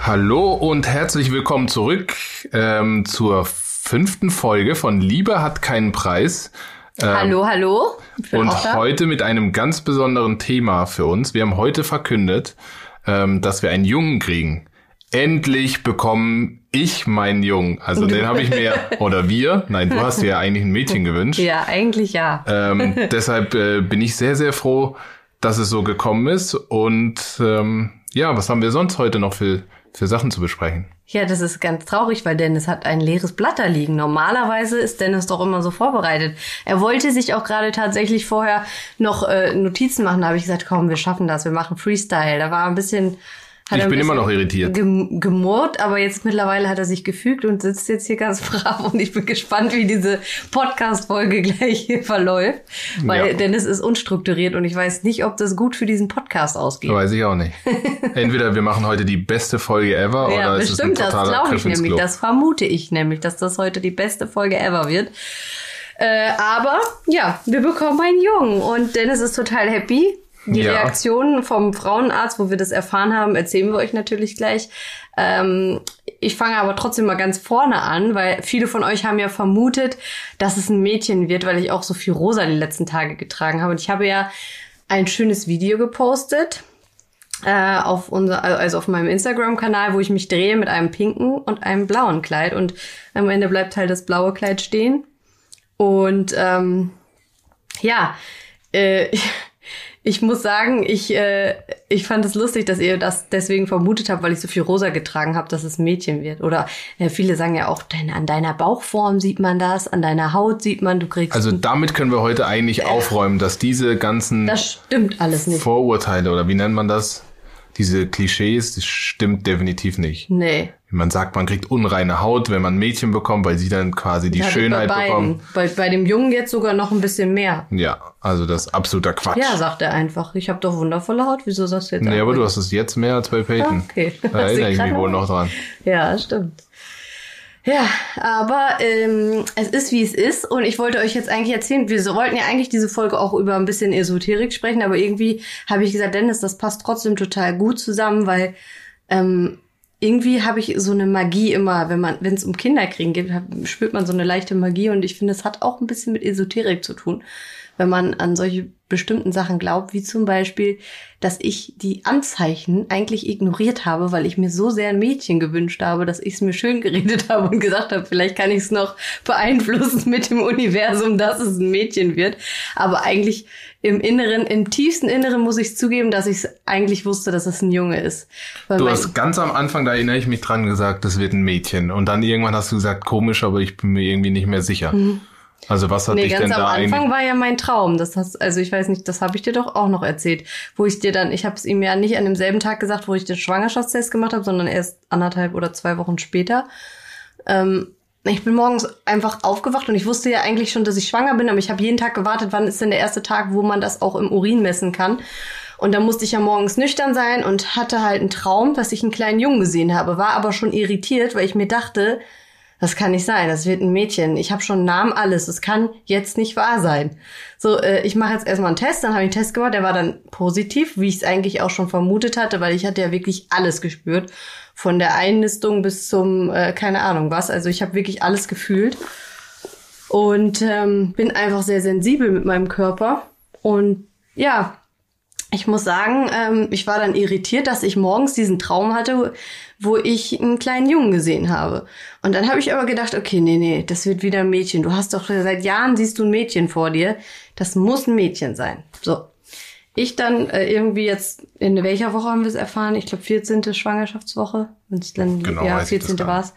Hallo und herzlich willkommen zurück ähm, zur fünften Folge von Liebe hat keinen Preis. Ähm, hallo, hallo. Und heute mit einem ganz besonderen Thema für uns. Wir haben heute verkündet, ähm, dass wir einen Jungen kriegen. Endlich bekommen ich meinen Jungen. Also den habe ich mir, oder wir, nein, du hast dir ja eigentlich ein Mädchen gewünscht. Ja, eigentlich ja. Ähm, deshalb äh, bin ich sehr, sehr froh, dass es so gekommen ist. Und ähm, ja, was haben wir sonst heute noch für, für Sachen zu besprechen? Ja, das ist ganz traurig, weil Dennis hat ein leeres Blatt da liegen. Normalerweise ist Dennis doch immer so vorbereitet. Er wollte sich auch gerade tatsächlich vorher noch äh, Notizen machen. Da habe ich gesagt, komm, wir schaffen das, wir machen Freestyle. Da war ein bisschen ich bin immer noch irritiert. gemurrt, aber jetzt mittlerweile hat er sich gefügt und sitzt jetzt hier ganz brav und ich bin gespannt, wie diese Podcast-Folge gleich hier verläuft. Weil ja. Dennis ist unstrukturiert und ich weiß nicht, ob das gut für diesen Podcast ausgeht. Weiß ich auch nicht. Entweder wir machen heute die beste Folge ever ja, oder es ist ein totaler das glaube ich nämlich. Das vermute ich nämlich, dass das heute die beste Folge ever wird. Äh, aber ja, wir bekommen einen Jungen und Dennis ist total happy. Die ja. Reaktionen vom Frauenarzt, wo wir das erfahren haben, erzählen wir euch natürlich gleich. Ähm, ich fange aber trotzdem mal ganz vorne an, weil viele von euch haben ja vermutet, dass es ein Mädchen wird, weil ich auch so viel rosa die letzten Tage getragen habe. Und ich habe ja ein schönes Video gepostet äh, auf unser, also auf meinem Instagram-Kanal, wo ich mich drehe mit einem pinken und einem blauen Kleid. Und am Ende bleibt halt das blaue Kleid stehen. Und ähm, ja, äh, ich muss sagen, ich, äh, ich fand es lustig, dass ihr das deswegen vermutet habt, weil ich so viel rosa getragen habe, dass es Mädchen wird. Oder ja, viele sagen ja auch, dein, an deiner Bauchform sieht man das, an deiner Haut sieht man, du kriegst. Also damit können wir heute eigentlich äh, aufräumen, dass diese ganzen das stimmt alles nicht. Vorurteile oder wie nennt man das? Diese Klischees, das stimmt definitiv nicht. Nee. Man sagt, man kriegt unreine Haut, wenn man ein Mädchen bekommt, weil sie dann quasi die Schönheit bei bekommen. Bei, bei dem Jungen jetzt sogar noch ein bisschen mehr. Ja, also das ist absoluter Quatsch. Ja, sagt er einfach. Ich habe doch wundervolle Haut. Wieso sagst du jetzt Nee, aber du hast es jetzt mehr als bei Peyton. Okay. Da erinnere ich mich wohl noch dran. Ja, stimmt. Ja, aber ähm, es ist wie es ist. Und ich wollte euch jetzt eigentlich erzählen, wir wollten ja eigentlich diese Folge auch über ein bisschen Esoterik sprechen, aber irgendwie habe ich gesagt, Dennis, das passt trotzdem total gut zusammen, weil ähm, irgendwie habe ich so eine Magie immer, wenn man, wenn es um Kinderkriegen geht, spürt man so eine leichte Magie. Und ich finde, es hat auch ein bisschen mit Esoterik zu tun, wenn man an solche bestimmten Sachen glaubt, wie zum Beispiel, dass ich die Anzeichen eigentlich ignoriert habe, weil ich mir so sehr ein Mädchen gewünscht habe, dass ich es mir schön geredet habe und gesagt habe, vielleicht kann ich es noch beeinflussen mit dem Universum, dass es ein Mädchen wird. Aber eigentlich im Inneren, im tiefsten Inneren muss ich zugeben, dass ich es eigentlich wusste, dass es ein Junge ist. Weil du hast ganz am Anfang, da erinnere ich mich dran, gesagt, das wird ein Mädchen. Und dann irgendwann hast du gesagt, komisch, aber ich bin mir irgendwie nicht mehr sicher. Mhm. Also was hat nee, dich denn da am Anfang war ja mein Traum. Das hast, also ich weiß nicht, das habe ich dir doch auch noch erzählt, wo ich dir dann, ich habe es ihm ja nicht an demselben Tag gesagt, wo ich den Schwangerschaftstest gemacht habe, sondern erst anderthalb oder zwei Wochen später. Ähm, ich bin morgens einfach aufgewacht und ich wusste ja eigentlich schon, dass ich schwanger bin, aber ich habe jeden Tag gewartet, wann ist denn der erste Tag, wo man das auch im Urin messen kann. Und dann musste ich ja morgens nüchtern sein und hatte halt einen Traum, dass ich einen kleinen Jungen gesehen habe, war aber schon irritiert, weil ich mir dachte, das kann nicht sein, das wird ein Mädchen. Ich habe schon Namen, alles. Das kann jetzt nicht wahr sein. So, äh, ich mache jetzt erstmal einen Test, dann habe ich einen Test gemacht, der war dann positiv, wie ich es eigentlich auch schon vermutet hatte, weil ich hatte ja wirklich alles gespürt. Von der Einnistung bis zum, äh, keine Ahnung was. Also ich habe wirklich alles gefühlt. Und ähm, bin einfach sehr sensibel mit meinem Körper. Und ja, ich muss sagen, ähm, ich war dann irritiert, dass ich morgens diesen Traum hatte, wo ich einen kleinen Jungen gesehen habe. Und dann habe ich aber gedacht, okay, nee, nee, das wird wieder ein Mädchen. Du hast doch seit Jahren siehst du ein Mädchen vor dir. Das muss ein Mädchen sein. So. Ich dann äh, irgendwie jetzt, in welcher Woche haben wir es erfahren? Ich glaube 14. Schwangerschaftswoche. Wenn's dann, genau, ja, 14. war es.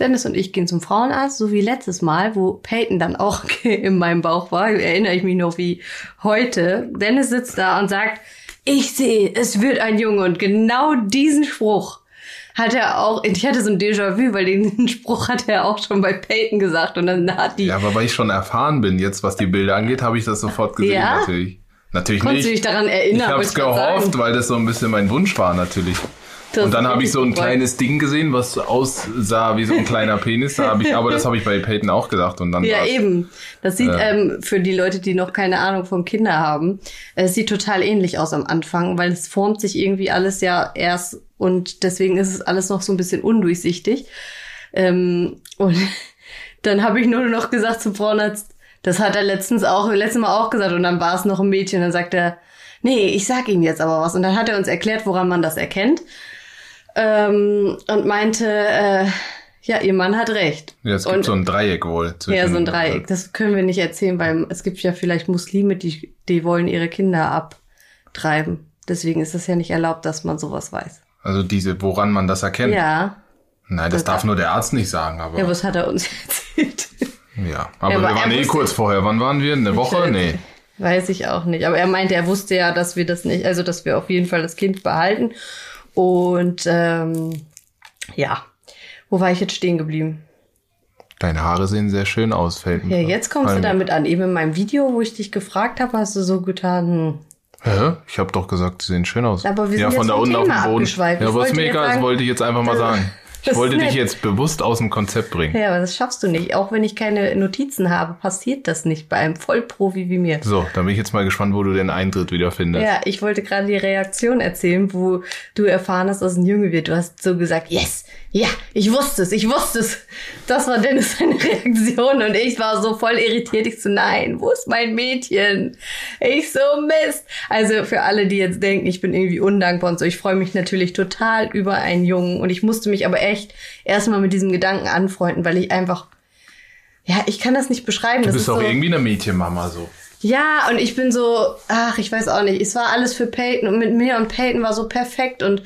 Dennis und ich gehen zum Frauenarzt, so wie letztes Mal, wo Peyton dann auch in meinem Bauch war. Erinnere ich mich noch wie heute. Dennis sitzt da und sagt, ich sehe, es wird ein Junge. Und genau diesen Spruch hat er auch, ich hatte so ein Déjà-vu, weil den Spruch hat er auch schon bei Peyton gesagt und dann hat die. Ja, aber weil ich schon erfahren bin jetzt, was die Bilder angeht, habe ich das sofort gesehen ja? natürlich. Natürlich Konntest nicht. du dich daran erinnern? Ich habe es gehofft, weil das so ein bisschen mein Wunsch war natürlich. Das und dann habe ich so ein kleines Ding gesehen, was aussah wie so ein kleiner Penis. Da hab ich, aber das habe ich bei Peyton auch gedacht. Und dann Ja, eben. Das sieht Äh. ähm, für die Leute, die noch keine Ahnung vom Kinder haben, es sieht total ähnlich aus am Anfang, weil es formt sich irgendwie alles ja erst und deswegen ist es alles noch so ein bisschen undurchsichtig. Ähm, und dann habe ich nur noch gesagt zum Frauenarzt, das hat er letztens auch, letztes Mal auch gesagt und dann war es noch ein Mädchen. Dann sagt er, nee, ich sag Ihnen jetzt aber was. Und dann hat er uns erklärt, woran man das erkennt. Ähm, und meinte, äh, ja, ihr Mann hat recht. Ja, es gibt und, so ein Dreieck wohl. Zwischen, ja, so ein Dreieck. Das können wir nicht erzählen, weil es gibt ja vielleicht Muslime, die, die wollen ihre Kinder abtreiben. Deswegen ist es ja nicht erlaubt, dass man sowas weiß. Also diese, woran man das erkennt. Ja. Nein, das Das- darf nur der Arzt nicht sagen, aber Ja, ja. was hat er uns erzählt? Aber Ja, wir aber waren eh kurz vorher. Wann waren wir? Eine Woche? Nee. Weiß ich auch nicht. Aber er meinte, er wusste ja, dass wir das nicht, also dass wir auf jeden Fall das Kind behalten. Und ähm, ja, wo war ich jetzt stehen geblieben? Deine Haare sehen sehr schön aus, fällt mir. Ja, jetzt kommst du damit an. Eben in meinem Video, wo ich dich gefragt habe, hast du so getan, hm, Hä? Ich habe doch gesagt, sie sehen schön aus. Aber wir ja, sind von jetzt da unten auf dem Boden. Ja, aber ist mir egal, das wollte ich jetzt einfach mal sagen. Ich wollte dich jetzt bewusst aus dem Konzept bringen. Ja, aber das schaffst du nicht. Auch wenn ich keine Notizen habe, passiert das nicht bei einem Vollprofi wie mir. So, dann bin ich jetzt mal gespannt, wo du den Eintritt wieder findest. Ja, ich wollte gerade die Reaktion erzählen, wo du erfahren hast, dass ein Junge wird. Du hast so gesagt, yes, ja, ich wusste es, ich wusste es. Das war Dennis seine Reaktion und ich war so voll irritiert. Ich so, nein, wo ist mein Mädchen? Ich so, Mist. Also für alle, die jetzt denken, ich bin irgendwie undankbar und so, ich freue mich natürlich total über einen Jungen und ich musste mich aber echt erstmal mit diesem Gedanken anfreunden, weil ich einfach, ja, ich kann das nicht beschreiben. Du das bist ist auch so, irgendwie eine Mädchenmama so. ja, und ich bin so, ach, ich weiß auch nicht. Es war alles für Peyton und mit mir und Peyton war so perfekt. Und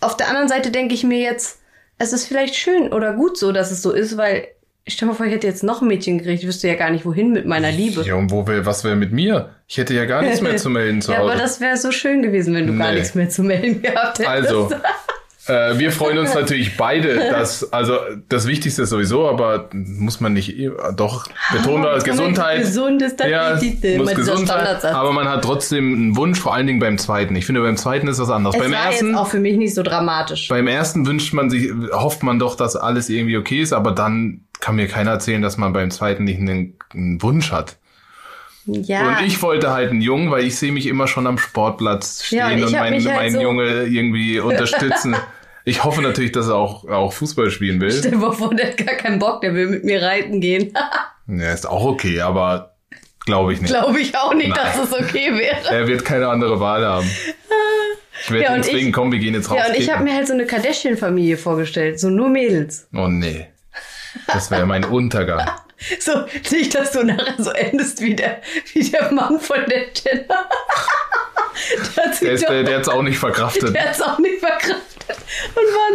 auf der anderen Seite denke ich mir jetzt, es ist vielleicht schön oder gut so, dass es so ist, weil stell mal vor, ich hätte jetzt noch ein Mädchen gekriegt. Ich wüsste ja gar nicht, wohin mit meiner Liebe. Ja, und wo will, was wäre mit mir? Ich hätte ja gar nichts mehr zu melden zu ja, Hause. aber das wäre so schön gewesen, wenn du gar Nee. nichts mehr zu melden gehabt hättest. Also, äh, wir freuen uns natürlich beide, dass, also das Wichtigste ist sowieso, aber muss man nicht, doch, betonen wir Gesundheit. Gesund ist das ja, Wichtigste. muss gesund sein, aber man hat trotzdem einen Wunsch, vor allen Dingen beim zweiten. Ich finde, beim zweiten ist was anderes. es beim war ersten, jetzt auch für mich nicht so dramatisch. beim ersten wünscht man sich, hofft man doch, dass alles irgendwie okay ist, aber dann kann mir keiner erzählen, dass man beim zweiten nicht einen, einen Wunsch hat. Ja. Und ich wollte halt einen Jungen, weil ich sehe mich immer schon am Sportplatz stehen Ja, und und meinen halt meinen so- Junge irgendwie unterstützen. Ich hoffe natürlich, dass er auch, auch Fußball spielen will. Stell dir mal vor, der hat gar keinen Bock, der will mit mir reiten gehen. Ja, ist auch okay, aber glaube ich nicht. Glaube ich auch nicht, Nein. dass es okay wäre. Er wird keine andere Wahl haben. Ich werde Ja, ihn zwingen, komm, wir gehen jetzt raus. Ja, und ich habe mir halt so eine Kardashian-Familie vorgestellt, so nur Mädels. Oh nee. Das wäre mein Untergang. So, nicht, dass du nachher so endest wie der, wie der Mann von der Jenna. der hat ist, doch, der, der hat's auch nicht verkraftet. der hat's auch nicht verkraftet und war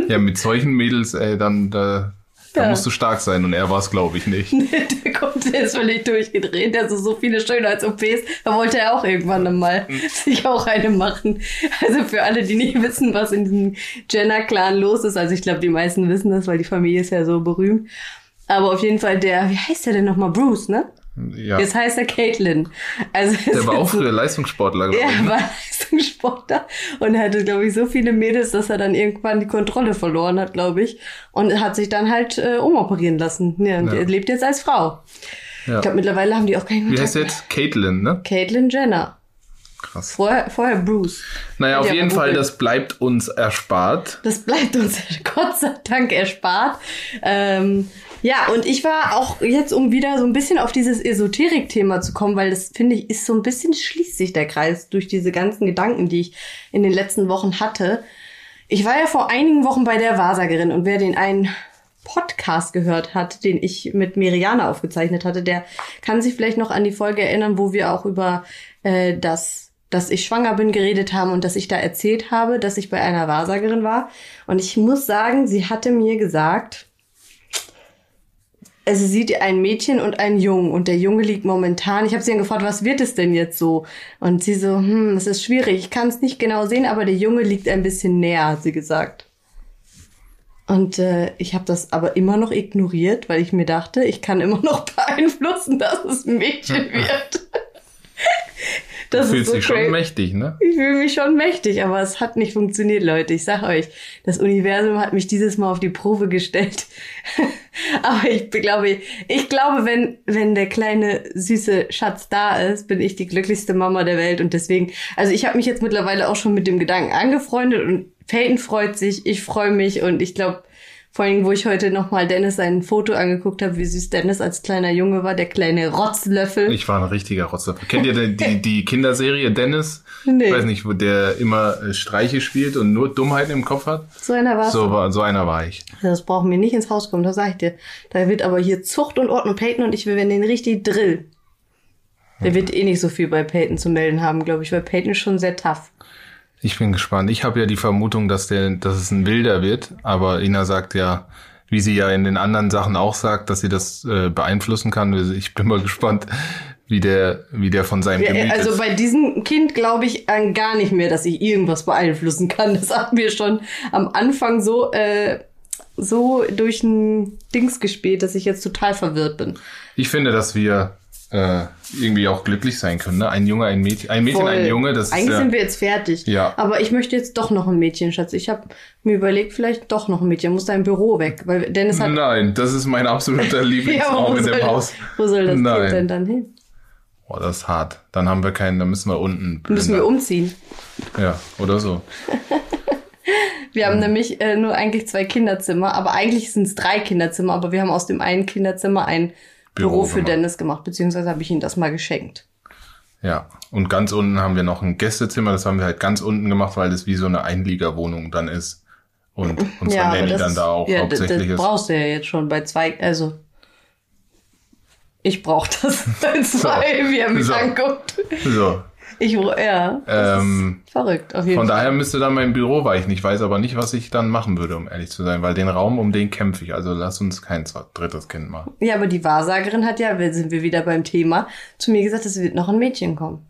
nachher, Ja, mit solchen Mädels, ey, dann da, da Ja. musst du stark sein und er war es, glaube ich, nicht. der kommt, der ist völlig durchgedreht, der hat so, so viele Schönheits-OPs, da wollte er auch irgendwann mal sich auch eine machen. Also für alle, die nicht wissen, was in diesem Jenner-Clan los ist, also ich glaube, die meisten wissen das, weil die Familie ist ja so berühmt. Aber auf jeden Fall der, wie heißt der denn nochmal? Bruce, ne? Ja. Jetzt heißt er Caitlin. Also Der war auch früher Leistungssportler, glaube ich. er ne? war Leistungssportler und hatte, glaube ich, so viele Mädels, dass er dann irgendwann die Kontrolle verloren hat, glaube ich. Und hat sich dann halt äh, umoperieren lassen. Ja, und Ja. er lebt jetzt als Frau. Ja. Ich glaube, mittlerweile haben die auch keinen Wie Kontakt heißt der jetzt? Caitlin, ne? mehr. Caitlyn Jenner. Krass. Vorher, vorher Bruce. Naja, auf jeden Fall, das bleibt uns erspart. Das bleibt uns Gott sei Dank erspart. Ähm, ja, und ich war auch jetzt, um wieder so ein bisschen auf dieses Esoterik-Thema zu kommen, weil das finde ich ist so ein bisschen schließt sich der Kreis durch diese ganzen Gedanken, die ich in den letzten Wochen hatte. Ich war ja vor einigen Wochen bei der Wahrsagerin und wer den einen Podcast gehört hat, den ich mit Meriana aufgezeichnet hatte, der kann sich vielleicht noch an die Folge erinnern, wo wir auch über äh, das dass ich schwanger bin, geredet haben und dass ich da erzählt habe, dass ich bei einer Wahrsagerin war. Und ich muss sagen, sie hatte mir gesagt, also sie sieht ein Mädchen und einen Jungen und der Junge liegt momentan. Ich habe sie dann gefragt, was wird es denn jetzt so? Und sie so, hm, es ist schwierig, ich kann es nicht genau sehen, aber der Junge liegt ein bisschen näher, hat sie gesagt. Und äh, ich habe das aber immer noch ignoriert, weil ich mir dachte, ich kann immer noch beeinflussen, dass es ein Mädchen wird. Das du fühlst so dich schon mächtig, ne? Ich fühle mich schon mächtig, aber es hat nicht funktioniert, Leute. Ich sag euch, das Universum hat mich dieses Mal auf die Probe gestellt. aber ich glaube, ich glaube, wenn, wenn der kleine süße Schatz da ist, bin ich die glücklichste Mama der Welt und deswegen, also ich habe mich jetzt mittlerweile auch schon mit dem Gedanken angefreundet und Peyton freut sich, ich freue mich und ich glaube, vor allem, wo ich heute nochmal Dennis sein Foto angeguckt habe, wie süß Dennis als kleiner Junge war, der kleine Rotzlöffel. Ich war ein richtiger Rotzlöffel. Kennt ihr die, die, die Kinderserie Dennis? Nee. Ich weiß nicht, wo der immer äh, Streiche spielt und nur Dummheiten im Kopf hat. So einer war so, war, so einer war ich. Das brauchen wir nicht ins Haus kommen, das sag ich dir. Da wird aber hier Zucht und Ordnung. Peyton und ich, wir werden den richtig drill. Der wird eh nicht so viel bei Peyton zu melden haben, glaube ich, weil Peyton ist schon sehr tough. Ich bin gespannt. Ich habe ja die Vermutung, dass der, dass es ein Wilder wird, aber Ina sagt ja, wie sie ja in den anderen Sachen auch sagt, dass sie das äh, beeinflussen kann. Also ich bin mal gespannt, wie der, wie der von seinem Gemüt Also ist. bei diesem Kind glaube ich gar nicht mehr, dass ich irgendwas beeinflussen kann. Das hat mir schon am Anfang so, äh, so durch ein Dings gespielt, dass ich jetzt total verwirrt bin. Ich finde, dass wir äh, irgendwie auch glücklich sein können. Ne? Ein Junge, ein Mädchen, ein Mädchen, Voll. ein Junge. Das Eigentlich ist, sind wir jetzt fertig. Ja. Aber ich möchte jetzt doch noch ein Mädchen, Schatz. Ich habe mir überlegt, vielleicht doch noch ein Mädchen. Muss dein Büro weg, weil Dennis hat. Nein, das ist mein absoluter Lieblingsraum ja, in dem Haus. Wo soll das Nein. Kind denn dann hin? Boah, das ist hart. Dann haben wir keinen, dann müssen wir unten. Müssen wir umziehen. Ja, oder so. wir haben mhm. nämlich äh, nur eigentlich zwei Kinderzimmer, aber eigentlich sind es drei Kinderzimmer, aber wir haben aus dem einen Kinderzimmer ein Büro, Büro für gemacht. Dennis gemacht, beziehungsweise habe ich ihm das mal geschenkt. Ja, und ganz unten haben wir noch ein Gästezimmer, das haben wir halt ganz unten gemacht, weil das wie so eine Einliegerwohnung dann ist. Und unsere ja, Nanny dann da auch ja, hauptsächlich das, das brauchst du ja jetzt schon bei zwei, also ich brauche das bei zwei, so. wie er mich so. anguckt. So, ich, ja, ähm, verrückt. Auf jeden von Fall. daher müsste dann mein Büro weichen. Ich weiß aber nicht, was ich dann machen würde, um ehrlich zu sein, weil den Raum, um den kämpfe ich. Also lass uns kein drittes Kind machen. Ja, aber die Wahrsagerin hat ja, sind wir wieder beim Thema, zu mir gesagt, es wird noch ein Mädchen kommen.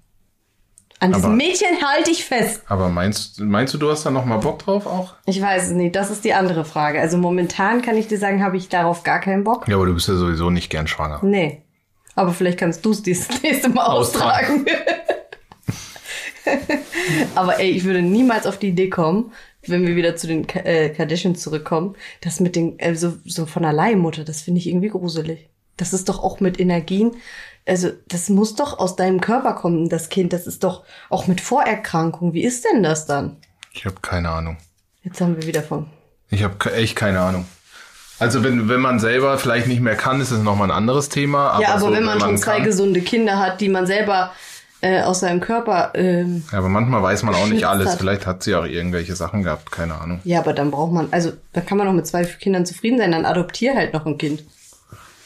An diesem aber, Mädchen halte ich fest. Aber meinst, meinst du, du hast da noch mal Bock drauf auch? Ich weiß es nicht. Das ist die andere Frage. Also momentan kann ich dir sagen, habe ich darauf gar keinen Bock. Ja, aber du bist ja sowieso nicht gern schwanger. Nee. Aber vielleicht kannst du es das nächste Mal austragen. austragen. Aber ey, ich würde niemals auf die Idee kommen, wenn wir wieder zu den äh, Kardashians zurückkommen, das mit den, äh, so, so von der Leihmutter, das finde ich irgendwie gruselig. Das ist doch auch mit Energien, also das muss doch aus deinem Körper kommen, das Kind. Das ist doch auch mit Vorerkrankung. Wie ist denn das dann? Ich habe keine Ahnung. Jetzt haben wir wieder von. Ich habe echt keine Ahnung. Also wenn, wenn man selber vielleicht nicht mehr kann, ist es nochmal ein anderes Thema. Aber ja, aber so, wenn man, wenn man schon zwei kann, gesunde Kinder hat, die man selber äh, aus seinem Körper. Ähm, ja, aber manchmal weiß man auch nicht alles. Hat. Vielleicht hat sie auch irgendwelche Sachen gehabt, keine Ahnung. Ja, aber dann braucht man, also da kann man doch mit zwei Kindern zufrieden sein, dann adoptier halt noch ein Kind.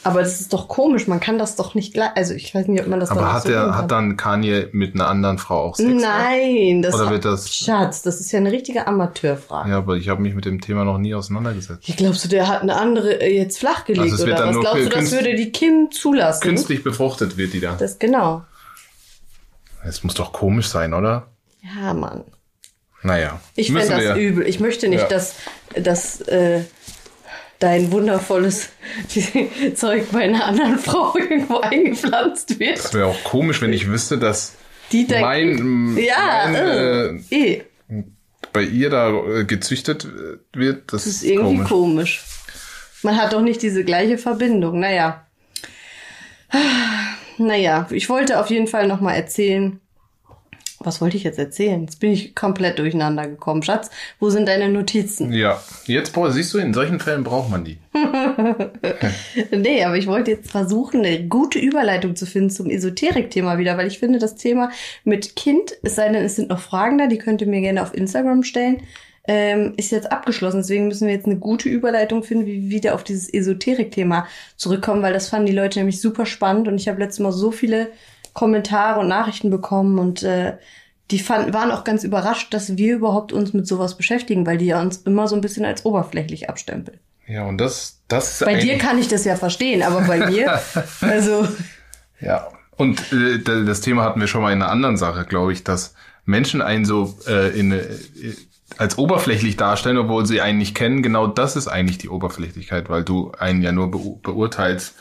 Aber das ist doch komisch, man kann das doch nicht gleich. Also ich weiß nicht, ob man das Aber hat so der, hat dann Kanye mit einer anderen Frau auch Sex? Nein, das Oder wird das Schatz, das ist ja eine richtige Amateurfrage. Ja, aber ich habe mich mit dem Thema noch nie auseinandergesetzt. Ich glaubst du, der hat eine andere äh, jetzt flachgelegt also oder was glaubst du, das würde die Kim zulassen? Künstlich befruchtet wird die da. Das genau. Es muss doch komisch sein, oder? Ja, Mann. Naja. Ich fände das ja. übel. Ich möchte nicht, ja. dass, dass äh, dein wundervolles Zeug bei einer anderen Frau irgendwo eingepflanzt wird. Das wäre auch komisch, wenn ich wüsste, dass Die mein, ja, mein, äh, äh, bei ihr da äh, gezüchtet wird. Das, das ist irgendwie komisch. komisch. Man hat doch nicht diese gleiche Verbindung. Naja. Naja, ich wollte auf jeden Fall nochmal erzählen. Was wollte ich jetzt erzählen? Jetzt bin ich komplett durcheinander gekommen. Schatz, wo sind deine Notizen? Ja, jetzt siehst du, in solchen Fällen braucht man die. nee, aber ich wollte jetzt versuchen, eine gute Überleitung zu finden zum Esoterik-Thema wieder, weil ich finde, das Thema mit Kind, es sei denn, es sind noch Fragen da, die könnt ihr mir gerne auf Instagram stellen, ähm, ist jetzt abgeschlossen. Deswegen müssen wir jetzt eine gute Überleitung finden, wie wir wieder auf dieses Esoterik-Thema zurückkommen, weil das fanden die Leute nämlich super spannend und ich habe letztes Mal so viele Kommentare und Nachrichten bekommen und äh, die fanden, waren auch ganz überrascht, dass wir überhaupt uns mit sowas beschäftigen, weil die ja uns immer so ein bisschen als oberflächlich abstempeln. Ja, und das, das ist Bei dir kann ich das ja verstehen, aber bei mir, also. Ja, und äh, das Thema hatten wir schon mal in einer anderen Sache, glaube ich, dass Menschen einen so äh, in, äh, als oberflächlich darstellen, obwohl sie einen nicht kennen. Genau das ist eigentlich die Oberflächlichkeit, weil du einen ja nur be beurteilst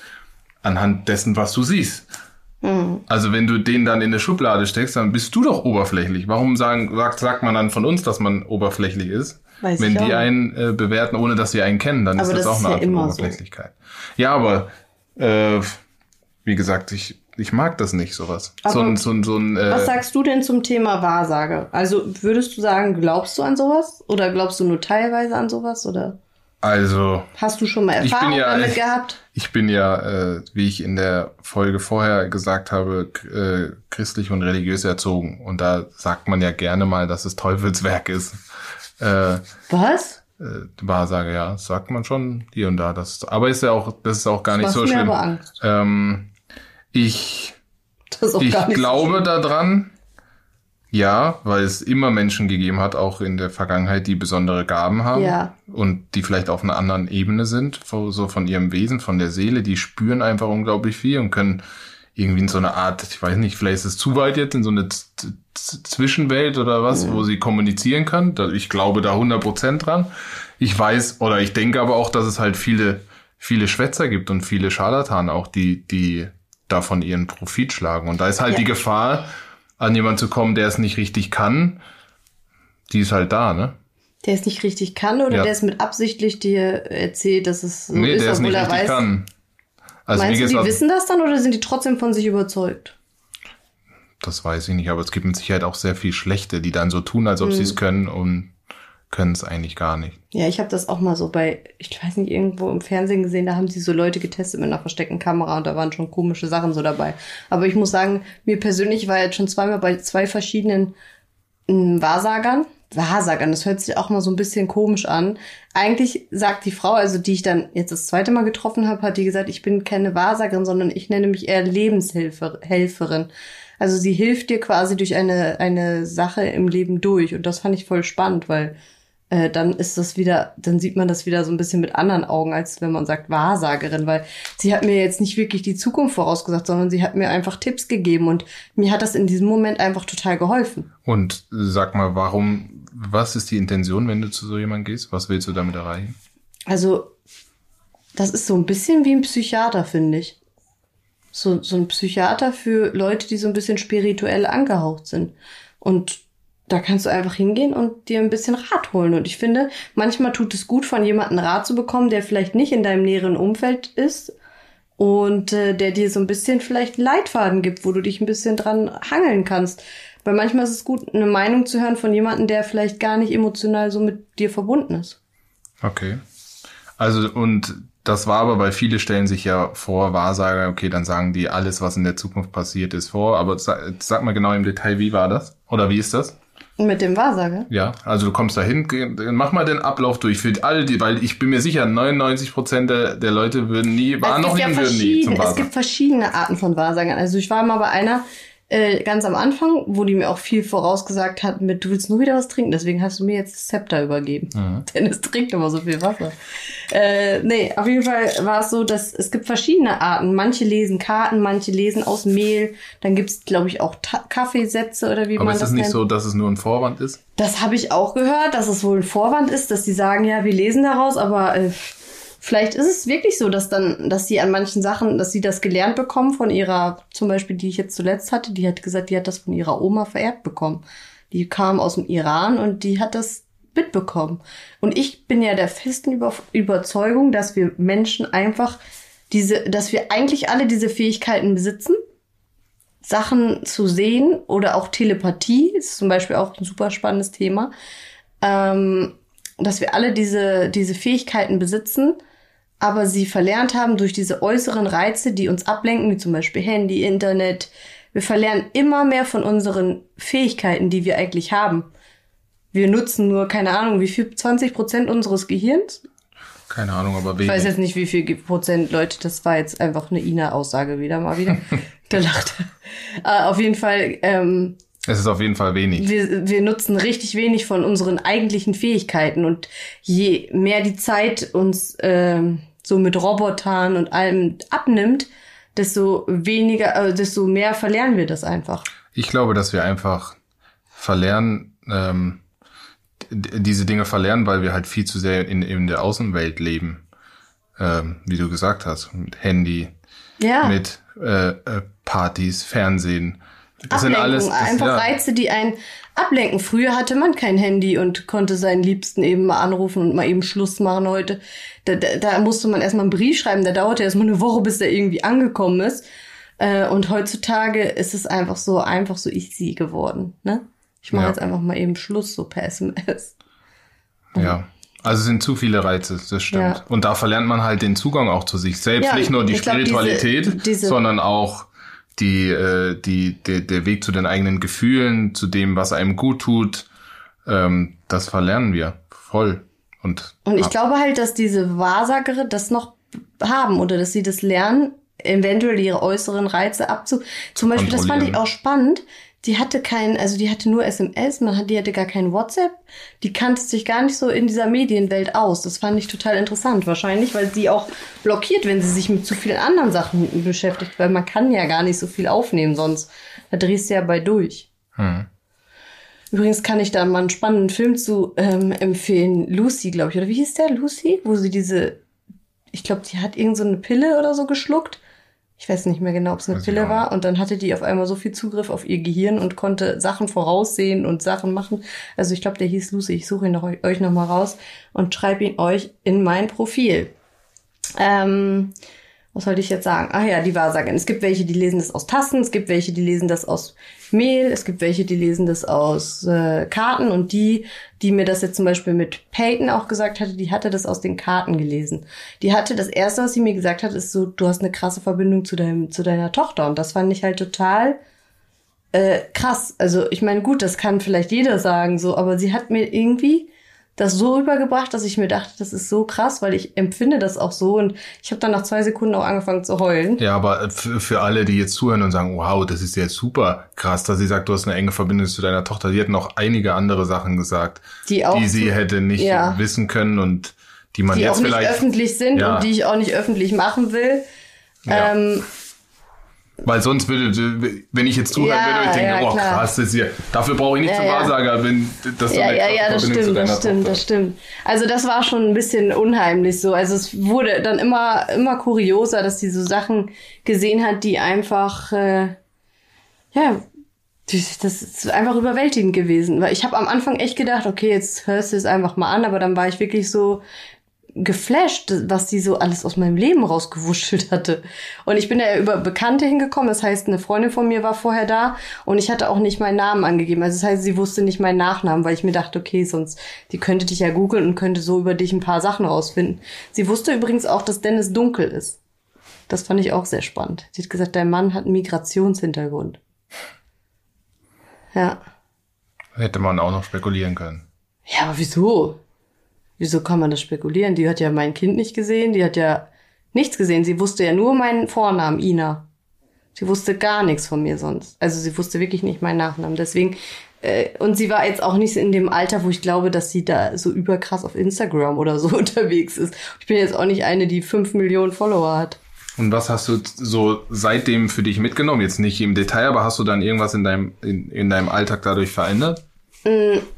anhand dessen, was du siehst. Also wenn du den dann in eine Schublade steckst, dann bist du doch oberflächlich. Warum sagen, sagt, sagt man dann von uns, dass man oberflächlich ist? Weiß wenn die auch einen äh, bewerten, ohne dass sie einen kennen, dann Aber ist das, das auch ist eine ja Art immer so. Oberflächlichkeit. Ja, aber äh, wie gesagt, ich, ich mag das nicht, sowas. Aber so ein, so ein, so ein äh, Was sagst du denn zum Thema Wahrsage? Also würdest du sagen, glaubst du an sowas? Oder glaubst du nur teilweise an sowas? Oder also hast du schon mal Erfahrung ja- damit ich- gehabt? Ich bin ja, äh, wie ich in der Folge vorher gesagt habe, äh, christlich und religiös erzogen. Und da sagt man ja gerne mal, dass es Teufelswerk ist. Äh, Was? äh, Wahrsage, ja, das sagt man schon hier und da. Das, aber ist ja auch, das ist auch gar nicht machst so mir schlimm. aber Angst. Ähm, ich ich so glaube schlimm. daran, ja, weil es immer Menschen gegeben hat, auch in der Vergangenheit, die besondere Gaben haben Ja. und die vielleicht auf einer anderen Ebene sind, so so von ihrem Wesen, von der Seele, die spüren einfach unglaublich viel und können irgendwie in so eine Art, ich weiß nicht, vielleicht ist es zu weit jetzt, in so eine Z Z Zwischenwelt oder was, Mhm. wo sie kommunizieren können. Da- Ich glaube da 100% dran. Ich weiß oder ich denke aber auch, dass es halt viele, viele Schwätzer gibt und viele Scharlatane auch, die, die davon ihren Profit schlagen. Und da ist halt Ja. die Gefahr, an jemanden zu kommen, der es nicht richtig kann, die ist halt da, ne? Der es nicht richtig kann oder Ja. der es mit absichtlich dir erzählt, dass es so nee, ist, der es obwohl nicht er richtig weiß. kann. Also Meinst du, die wissen das dann oder sind die trotzdem von sich überzeugt? Das weiß ich nicht, aber es gibt mit Sicherheit auch sehr viel Schlechte, die dann so tun, als ob Mhm. sie es können und können es eigentlich gar nicht. Ja, ich habe das auch mal so bei, ich weiß nicht, irgendwo im Fernsehen gesehen, da haben sie so Leute getestet mit einer versteckten Kamera und da waren schon komische Sachen so dabei. Aber ich muss sagen, mir persönlich war jetzt schon zweimal bei zwei verschiedenen mm, Wahrsagern. Wahrsagern, das hört sich auch mal so ein bisschen komisch an. Eigentlich sagt die Frau, also die ich dann jetzt das zweite Mal getroffen habe, hat die gesagt, ich bin keine Wahrsagerin, sondern ich nenne mich eher Lebenshelferin. Also sie hilft dir quasi durch eine, eine Sache im Leben durch. Und das fand ich voll spannend, weil äh, dann ist das wieder, dann sieht man das wieder so ein bisschen mit anderen Augen, als wenn man sagt Wahrsagerin, weil sie hat mir jetzt nicht wirklich die Zukunft vorausgesagt, sondern sie hat mir einfach Tipps gegeben und mir hat das in diesem Moment einfach total geholfen. Und sag mal, warum, was ist die Intention, wenn du zu so jemandem gehst? Was willst du damit erreichen? Also, das ist so ein bisschen wie ein Psychiater, finde ich. So, so ein Psychiater für Leute, die so ein bisschen spirituell angehaucht sind. Und da kannst du einfach hingehen und dir ein bisschen Rat holen. Und ich finde, manchmal tut es gut, von jemandem Rat zu bekommen, der vielleicht nicht in deinem näheren Umfeld ist und äh, der dir so ein bisschen vielleicht Leitfaden gibt, wo du dich ein bisschen dran hangeln kannst. Weil manchmal ist es gut, eine Meinung zu hören von jemandem, der vielleicht gar nicht emotional so mit dir verbunden ist. Okay. Also, und das war aber, weil viele stellen sich ja vor, Wahrsager, okay, dann sagen die, alles, was in der Zukunft passiert, ist vor. Aber sag, sag mal genau im Detail, wie war das? Oder wie ist das? Mit dem Wahrsager? Ja, also du kommst dahin, geh- mach mal den Ablauf durch für all die, weil ich bin mir sicher, 99 Prozent der, der Leute würden nie, waren noch nie und würden nie zum es Wahrsager. gibt verschiedene Arten von Wahrsagern. Also ich war mal bei einer äh, ganz am Anfang, wo die mir auch viel vorausgesagt hat mit, du willst nur wieder was trinken, deswegen hast du mir jetzt das Zepter übergeben. Mhm. Denn es trinkt immer so viel Wasser. Äh, nee, auf jeden Fall war es so, dass es gibt verschiedene Arten. Manche lesen Karten, manche lesen aus Mehl. Dann gibt's, glaube ich, auch Ta Kaffeesätze oder wie Aber man ist das es nicht nennt. so, dass es nur ein Vorwand ist? Das habe ich auch gehört, dass es wohl ein Vorwand ist, dass die sagen, ja, wir lesen daraus, aber äh, vielleicht ist es wirklich so, dass dann, dass sie an manchen Sachen, dass sie das gelernt bekommen von ihrer, zum Beispiel, die ich jetzt zuletzt hatte, die hat gesagt, die hat das von ihrer Oma vererbt bekommen. Die kam aus dem Iran und die hat das mitbekommen. Und ich bin ja der festen Über Überzeugung, dass wir Menschen einfach diese, dass wir eigentlich alle diese Fähigkeiten besitzen, Sachen zu sehen oder auch Telepathie ist zum Beispiel auch ein super spannendes Thema, ähm, dass wir alle diese, diese Fähigkeiten besitzen, aber sie verlernt haben durch diese äußeren Reize, die uns ablenken, wie zum Beispiel Handy, Internet. Wir verlernen immer mehr von unseren Fähigkeiten, die wir eigentlich haben. Wir nutzen nur, keine Ahnung, wie viel, 20 Prozent unseres Gehirns? Keine Ahnung, aber Ich weiß wenig. jetzt nicht, wie viel Prozent Leute, das war jetzt einfach eine Ina-Aussage wieder mal wieder. Der lacht. Äh, auf jeden Fall, ähm, Es ist auf jeden Fall wenig. wir, wir nutzen richtig wenig von unseren eigentlichen Fähigkeiten und je mehr die Zeit uns ähm, so mit Robotern und allem abnimmt, desto weniger, äh, desto mehr verlernen wir das einfach. Ich glaube, dass wir einfach verlernen, ähm, diese Dinge verlernen, weil wir halt viel zu sehr in, in der Außenwelt leben. Ähm, wie du gesagt hast, mit Handy, Ja. mit äh, äh, Partys, Fernsehen. Das Ablenkung, sind alles das, einfach ja, Reize, die einen ablenken. Früher hatte man kein Handy und konnte seinen Liebsten eben mal anrufen und mal eben Schluss machen. Heute, da, da, da musste man erstmal einen Brief schreiben, der dauerte erstmal eine Woche, bis der irgendwie angekommen ist. Äh, und heutzutage ist es einfach so, einfach so easy geworden. Ne? Ich mache Ja. jetzt einfach mal eben Schluss, so per SMS. ja. Also es sind zu viele Reize, das stimmt. Ja. Und da verlernt man halt den Zugang auch zu sich selbst. Nicht nur die ich glaub, diese- Spiritualität, diese- sondern auch die, äh, die, der, der Weg zu den eigenen Gefühlen, zu dem, was einem gut tut. Ähm, das verlernen wir voll. Und, Und ich glaube halt, dass diese Wahrsagerin das noch haben oder dass sie das lernen, eventuell ihre äußeren Reize abzu. Zum Beispiel, das fand ich auch spannend. Die hatte kein, also die hatte nur SMS, man hat, die hatte gar kein WhatsApp. Die kannte sich gar nicht so in dieser Medienwelt aus. Das fand ich total interessant. Wahrscheinlich, weil sie auch blockiert, wenn sie sich mit zu vielen anderen Sachen beschäftigt, weil man kann ja gar nicht so viel aufnehmen, sonst da drehst du ja bei durch. Hm. Übrigens kann ich da mal einen spannenden Film zu ähm, empfehlen. Lucy, glaube ich, oder wie hieß der? Lucy? Wo sie diese, ich glaube, die hat irgend so eine Pille oder so geschluckt. Ich weiß nicht mehr genau, ob es eine Weiß Pille war. Und dann hatte die auf einmal so viel Zugriff auf ihr Gehirn und konnte Sachen voraussehen und Sachen machen. Also ich glaube, der hieß Lucy. Ich suche ihn noch, euch noch mal raus und schreibe ihn euch in mein Profil. Ähm, was sollte ich jetzt sagen? Ach ja, die Wahrsagerin. Es gibt welche, die lesen das aus Tassen, es gibt welche, die lesen das aus Mehl, es gibt welche, die lesen das aus äh, Karten und die, die mir das jetzt zum Beispiel mit Peyton auch gesagt hatte, die hatte das aus den Karten gelesen. Die hatte das erste, was sie mir gesagt hat, ist so, du hast eine krasse Verbindung zu deinem, zu deiner Tochter und das fand ich halt total äh, krass. Also ich meine, gut, das kann vielleicht jeder sagen, so, aber sie hat mir irgendwie das so rübergebracht, dass ich mir dachte, das ist so krass, weil ich empfinde das auch so und ich habe dann nach zwei Sekunden auch angefangen zu heulen. Ja, aber für, alle, die jetzt zuhören und sagen, wow, das ist jetzt super krass, dass sie sagt, du hast eine enge Verbindung zu deiner Tochter. Die hat noch einige andere Sachen gesagt, Die auch die sie hätte nicht Ja. wissen können und die man die jetzt auch nicht vielleicht, öffentlich sind Ja. und die ich auch nicht öffentlich machen will. Ja. Ähm, weil sonst würde, wenn ich jetzt zuhören Ja, würde, ich denken, ja, oh klar. krass, das hier, dafür brauche ich nicht Ja, zum ja. Wahrsager, wenn das so ja, eine ja, ja, das stimmt, das stimmt, Tochter das stimmt. Also das war schon ein bisschen unheimlich so. Also es wurde dann immer, immer kurioser, dass sie so Sachen gesehen hat, die einfach, äh, ja, das ist einfach überwältigend gewesen. Weil ich habe am Anfang echt gedacht, okay, jetzt hörst du es einfach mal an, aber dann war ich wirklich so geflasht, was sie so alles aus meinem Leben rausgewuschelt hatte. Und ich bin da ja über Bekannte hingekommen. Das heißt, eine Freundin von mir war vorher da und ich hatte auch nicht meinen Namen angegeben. Also das heißt, sie wusste nicht meinen Nachnamen, weil ich mir dachte, okay, sonst, die könnte dich ja googeln und könnte so über dich ein paar Sachen rausfinden. Sie wusste übrigens auch, dass Dennis dunkel ist. Das fand ich auch sehr spannend. Sie hat gesagt, dein Mann hat einen Migrationshintergrund. Ja. Hätte man auch noch spekulieren können. Ja, aber wieso? Wieso kann man das spekulieren? Die hat ja mein Kind nicht gesehen, die hat ja nichts gesehen. Sie wusste ja nur meinen Vornamen, Ina. Sie wusste gar nichts von mir sonst. Also sie wusste wirklich nicht meinen Nachnamen. Deswegen, äh, und sie war jetzt auch nicht in dem Alter, wo ich glaube, dass sie da so überkrass auf Instagram oder so unterwegs ist. Ich bin jetzt auch nicht eine, die fünf Millionen Follower hat. Und was hast du so seitdem für dich mitgenommen? Jetzt nicht im Detail, aber hast du dann irgendwas in deinem, in, in deinem Alltag dadurch verändert?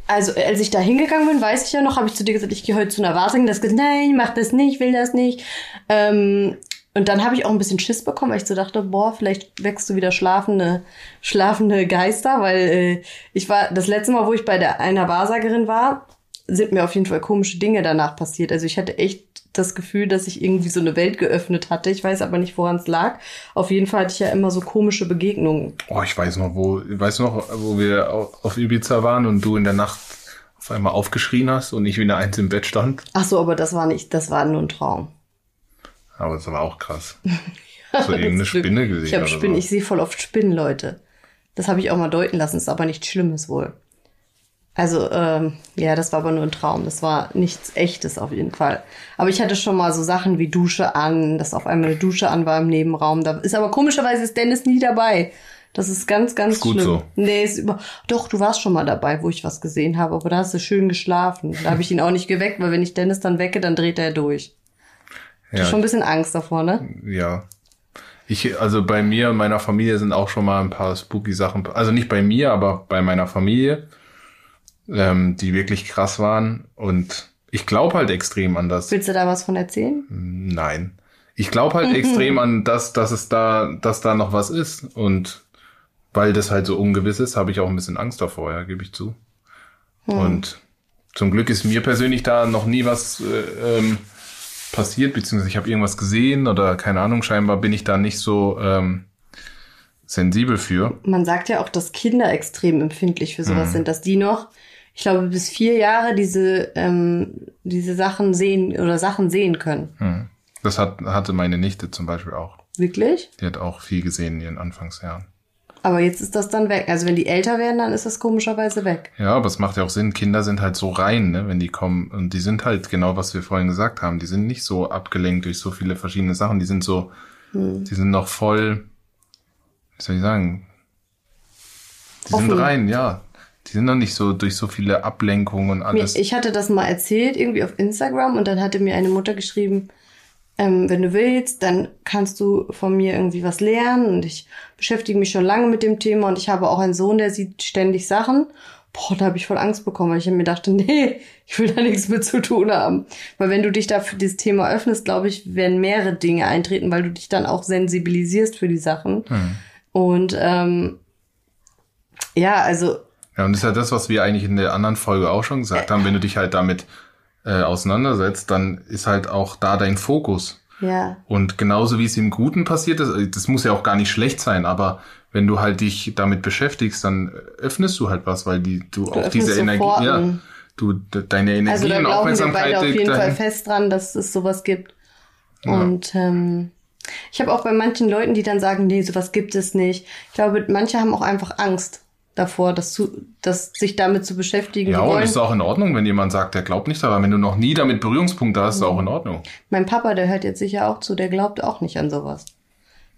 Also, als ich da hingegangen bin, weiß ich ja noch, habe ich zu dir gesagt, ich gehe heute zu einer Wahrsagerin. Das gesagt, nein, mach das nicht, will das nicht. Ähm, und dann habe ich auch ein bisschen Schiss bekommen, weil ich so dachte, boah, vielleicht wächst du wieder schlafende, schlafende Geister, weil äh, ich war, das letzte Mal, wo ich bei der, einer Wahrsagerin war, sind mir auf jeden Fall komische Dinge danach passiert. Also ich hatte echt das Gefühl, dass ich irgendwie so eine Welt geöffnet hatte. Ich weiß aber nicht, woran es lag. Auf jeden Fall hatte ich ja immer so komische Begegnungen. Oh, ich weiß noch, wo, weißt du noch, wo wir au- auf Ibiza waren und du in der Nacht auf einmal aufgeschrien hast und ich wie eine Eins im Bett stand? Ach so, aber das war nicht, das war nur ein Traum. Aber das war auch krass. Hast du irgendeine. Spinne gesehen? Ich oder Spinnen, so? ich sehe voll oft Spinnen, Leute. Das habe ich auch mal deuten lassen, ist aber nichts Schlimmes wohl. Also, ähm, ja, das war aber nur ein Traum. Das war nichts Echtes auf jeden Fall. Aber ich hatte schon mal so Sachen wie Dusche an, dass auf einmal eine Dusche an war im Nebenraum. Da ist aber komischerweise ist Dennis nie dabei. Das ist ganz, ganz Ist gut schlimm. so. Nee, ist über. Doch, du warst schon mal dabei, wo ich was gesehen habe, aber da hast du schön geschlafen. Da habe ich ihn auch nicht geweckt, weil wenn ich Dennis dann wecke, dann dreht er durch. Ja, hab schon ein bisschen Angst davor, ne? ja. Ich, also bei mir und meiner Familie sind auch schon mal ein paar spooky Sachen, also nicht bei mir, aber bei meiner Familie, ähm, die wirklich krass waren. Und ich glaube halt extrem an das. Willst du da was von erzählen? Nein. ich glaube halt extrem an das, dass es da, dass da noch was ist. Und weil das halt so ungewiss ist, habe ich auch ein bisschen Angst davor, ja, gebe ich zu. Hm. Und zum Glück ist mir persönlich da noch nie was äh, ähm, passiert, beziehungsweise ich habe irgendwas gesehen oder keine Ahnung, scheinbar bin ich da nicht so ähm, sensibel für. Man sagt ja auch, dass Kinder extrem empfindlich für sowas mhm. sind, dass die noch, ich glaube, bis vier Jahre diese, ähm, diese Sachen sehen oder Sachen sehen können. Mhm. Das hat, hatte meine Nichte zum Beispiel auch. Wirklich? Die hat auch viel gesehen in ihren Anfangsjahren. Aber jetzt ist das dann weg. Also wenn die älter werden, dann ist das komischerweise weg. Ja, aber es macht ja auch Sinn. Kinder sind halt so rein, ne, wenn die kommen. Und die sind halt genau, was wir vorhin gesagt haben. Die sind nicht so abgelenkt durch so viele verschiedene Sachen. Die sind so, hm. die sind noch voll, wie soll ich sagen? Die Offen. sind rein, ja. Die sind noch nicht so durch so viele Ablenkungen und alles. Ich hatte das mal erzählt, irgendwie auf Instagram, und dann hatte mir eine Mutter geschrieben, ähm, wenn du willst, dann kannst du von mir irgendwie was lernen. Und ich beschäftige mich schon lange mit dem Thema und ich habe auch einen Sohn, der sieht ständig Sachen. Boah, da habe ich voll Angst bekommen, weil ich mir dachte, nee, ich will da nichts mit zu tun haben. Weil wenn du dich da für dieses Thema öffnest, glaube ich, werden mehrere Dinge eintreten, weil du dich dann auch sensibilisierst für die Sachen. Hm. Und ähm, ja, also. Ja, und das ist ja das, was wir eigentlich in der anderen Folge auch schon gesagt äh, haben, wenn du dich halt damit äh, auseinandersetzt, dann ist halt auch da dein Fokus. Ja. Und genauso wie es im Guten passiert ist, äh, das muss ja auch gar nicht schlecht sein, aber wenn du halt dich damit beschäftigst, dann öffnest du halt was, weil die du, du auch diese Energie, ja, du deine Energie also da und Aufmerksamkeit. Wir beide auf jeden dahin. Fall fest dran, dass es sowas gibt. Ja. Und ähm, ich habe auch bei manchen Leuten, die dann sagen, nee, sowas gibt es nicht. Ich glaube, manche haben auch einfach Angst davor, das, zu, das sich damit zu beschäftigen. Ja, und ist auch in Ordnung, wenn jemand sagt, der glaubt nicht daran. Wenn du noch nie damit Berührungspunkte hast, ist mhm. auch in Ordnung. Mein Papa, der hört jetzt sicher auch zu, der glaubt auch nicht an sowas.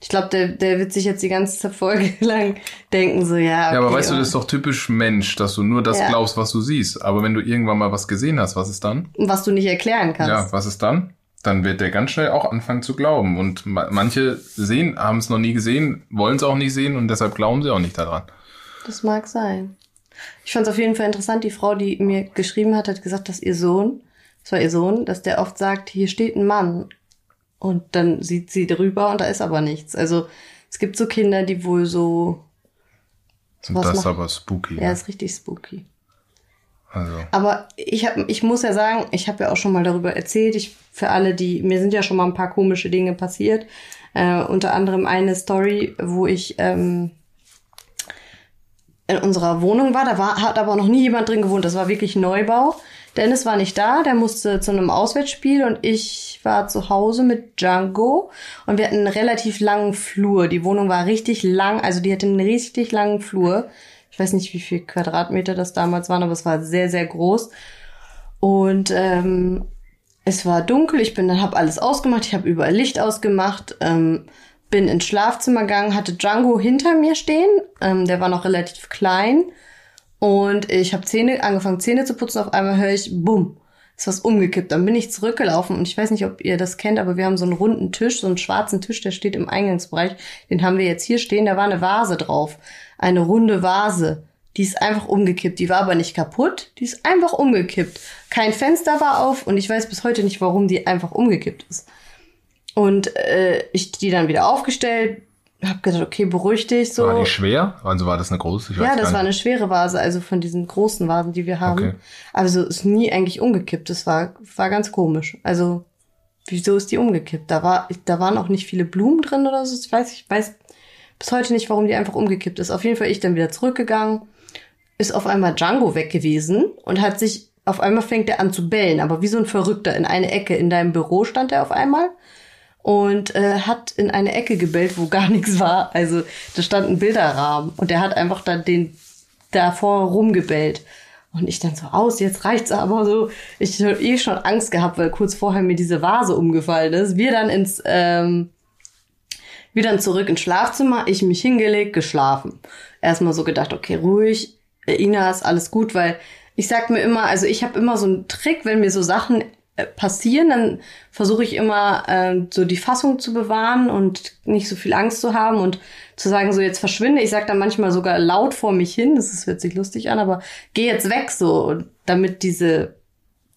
Ich glaube, der, der wird sich jetzt die ganze Folge lang denken, so, ja. Okay, ja, aber weißt du, das ist doch typisch Mensch, dass du nur das ja. glaubst, was du siehst. Aber wenn du irgendwann mal was gesehen hast, was ist dann? Was du nicht erklären kannst. Ja, was ist dann? Dann wird der ganz schnell auch anfangen zu glauben. Und manche sehen, haben es noch nie gesehen, wollen es auch nicht sehen und deshalb glauben sie auch nicht daran. Das mag sein. Ich fand es auf jeden Fall interessant, die Frau, die mir geschrieben hat, hat gesagt, dass ihr Sohn, das war ihr Sohn, dass der oft sagt, hier steht ein Mann. Und dann sieht sie drüber und da ist aber nichts. Also es gibt so Kinder, die wohl so. Und das ist aber spooky. Ja, ne? ist richtig spooky. Also. Aber ich hab, ich muss ja sagen, ich habe ja auch schon mal darüber erzählt. Ich für alle, die mir sind ja schon mal ein paar komische Dinge passiert. Äh, unter anderem eine Story, wo ich ähm, in unserer Wohnung war. Da war, hat aber noch nie jemand drin gewohnt. Das war wirklich Neubau. Dennis war nicht da, der musste zu einem Auswärtsspiel und ich war zu Hause mit Django und wir hatten einen relativ langen Flur. Die Wohnung war richtig lang, also die hatte einen richtig langen Flur. Ich weiß nicht, wie viel Quadratmeter das damals waren, aber es war sehr, sehr groß. Und ähm, es war dunkel, ich bin dann habe alles ausgemacht, ich habe überall Licht ausgemacht. Ähm, bin ins Schlafzimmer gegangen, hatte Django hinter mir stehen. Ähm, der war noch relativ klein. Und ich habe Zähne, angefangen Zähne zu putzen. Auf einmal höre ich, bumm, ist was umgekippt. Dann bin ich zurückgelaufen und ich weiß nicht, ob ihr das kennt, aber wir haben so einen runden Tisch, so einen schwarzen Tisch, der steht im Eingangsbereich. Den haben wir jetzt hier stehen. Da war eine Vase drauf. Eine runde Vase. Die ist einfach umgekippt. Die war aber nicht kaputt. Die ist einfach umgekippt. Kein Fenster war auf und ich weiß bis heute nicht, warum die einfach umgekippt ist. Und äh, ich die dann wieder aufgestellt, hab gesagt, okay, beruhig dich so. War die schwer? Also war das eine große? Ich ja, das war eine schwere Vase, also von diesen großen Vasen, die wir haben. Okay. Also ist nie eigentlich umgekippt. Das war, war ganz komisch. Also, wieso ist die umgekippt? Da war, da waren auch nicht viele Blumen drin oder so. Ich weiß, ich weiß bis heute nicht, warum die einfach umgekippt ist. Auf jeden Fall ich dann wieder zurückgegangen, ist auf einmal Django weg gewesen und hat sich, auf einmal fängt er an zu bellen, aber wie so ein Verrückter in eine Ecke in deinem Büro stand er auf einmal und äh, hat in eine Ecke gebellt, wo gar nichts war. Also da stand ein Bilderrahmen und der hat einfach dann den davor rumgebellt. Und ich dann so aus, jetzt reicht's aber so. Ich habe eh schon Angst gehabt, weil kurz vorher mir diese Vase umgefallen ist. Wir dann ins, ähm, wir dann zurück ins Schlafzimmer, ich mich hingelegt, geschlafen. Erstmal so gedacht, okay, ruhig, Ina ist alles gut, weil ich sag mir immer, also ich habe immer so einen Trick, wenn mir so Sachen passieren, dann versuche ich immer äh, so die Fassung zu bewahren und nicht so viel Angst zu haben und zu sagen, so jetzt verschwinde. Ich sage dann manchmal sogar laut vor mich hin, das ist, hört sich lustig an, aber geh jetzt weg so, damit diese,